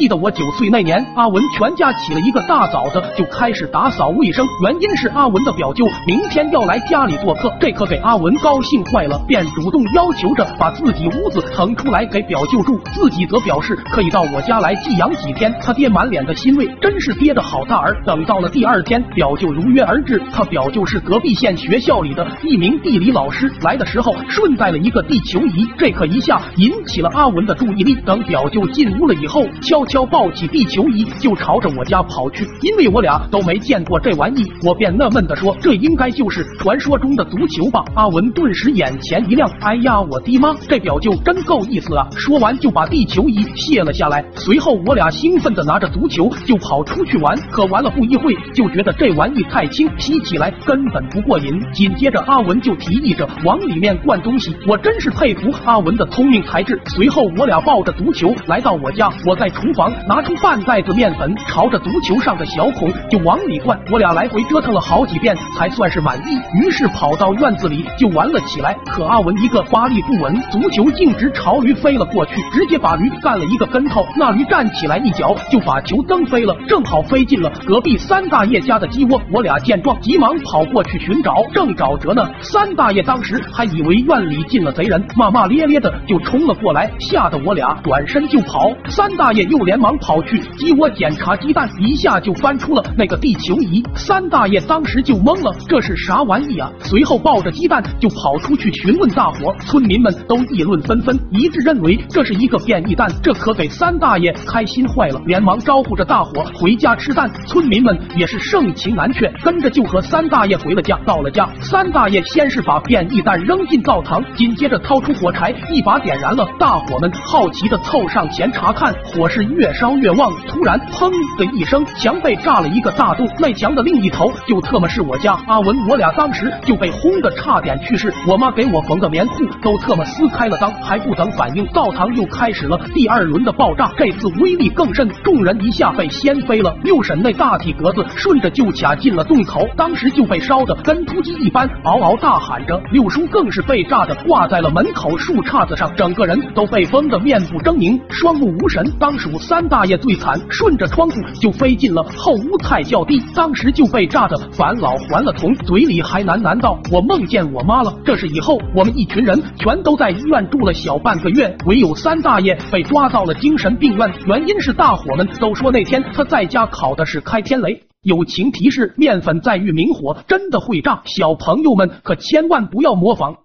记得我九岁那年，阿文全家起了一个大早的就开始打扫卫生，原因是阿文的表舅明天要来家里做客，这可给阿文高兴坏了，便主动要求着把自己屋子腾出来给表舅住，自己则表示可以到我家来寄养几天。他爹满脸的欣慰，真是爹的好大儿。等到了第二天，表舅如约而至，他表舅是隔壁县学校里的一名地理老师，来的时候顺带了一个地球仪，这可一下引起了阿文的注意力。等表舅进屋了以后，悄悄抱起地球仪就朝着我家跑去。因为我俩都没见过这玩意，我便纳闷的说：“这应该就是传说中的足球吧？”阿文顿时眼前一亮，哎呀，我的妈，这表舅真够意思啊！说完就把地球仪卸了下来。随后我俩兴奋的拿着足球就跑出去玩，可玩了不一会，就觉得这玩意太轻，踢起来根本不过瘾。紧接着阿文就提议着往里面灌东西，我真是佩服阿文的聪明才智。随后我俩抱着足球来到我家，我在厨房拿出半袋子面粉，朝着足球上的小孔就往里灌。我俩来回折腾了好几遍，才算是满意。于是跑到院子里就玩了起来。可阿文一个发力不稳，足球径直朝驴飞了过去，直接把驴干了一个跟头。那驴站起来一脚就把球蹬飞了，正好飞进了隔壁三大爷家的鸡窝。我俩见状，急忙跑过去寻找，正找着呢。三大爷当时还以为院里进了贼人，骂骂咧咧的就冲了过来，吓得我俩转身就跑。三大爷又连忙跑去鸡窝检查鸡蛋，一下就翻出了那个地球仪。三大爷当时就懵了，这是啥玩意啊？随后抱着鸡蛋就跑出去询问大伙，村民们都议论纷纷，一致认为这是一个变异蛋，这可给三大爷开心坏了，连忙招呼着大伙回家吃蛋。村民们也是盛情难却，跟着就和三大爷回了家。到了家，三大爷先是把变异蛋扔进灶堂，紧接着掏出火柴，一把点燃了。大伙们好奇的凑上前查看，火势越越烧越旺。突然，砰的一声，墙被炸了一个大洞，那墙的另一头就特么是我家阿文。我俩当时就被轰的差点去世，我妈给我缝个棉裤都特么撕开了裆。还不等反应，灶堂又开始了第二轮的爆炸，这次威力更甚，众人一下被掀飞了。六婶那大体格子顺着就卡进了洞口，当时就被烧的跟秃鸡一般，嗷嗷大喊着。六叔更是被炸的挂在了门口树杈子上，整个人都被崩的面部狰狞，双目无神。当属三大爷最惨，顺着窗户就飞进了后屋菜窖地，当时就被炸得返老还了童，嘴里还喃喃道：“我梦见我妈了。”这是以后我们一群人全都在医院住了小半个月，唯有三大爷被抓到了精神病院，原因是大伙们都说那天他在家烤的是开天雷。友情提示：面粉在遇明火真的会炸，小朋友们可千万不要模仿。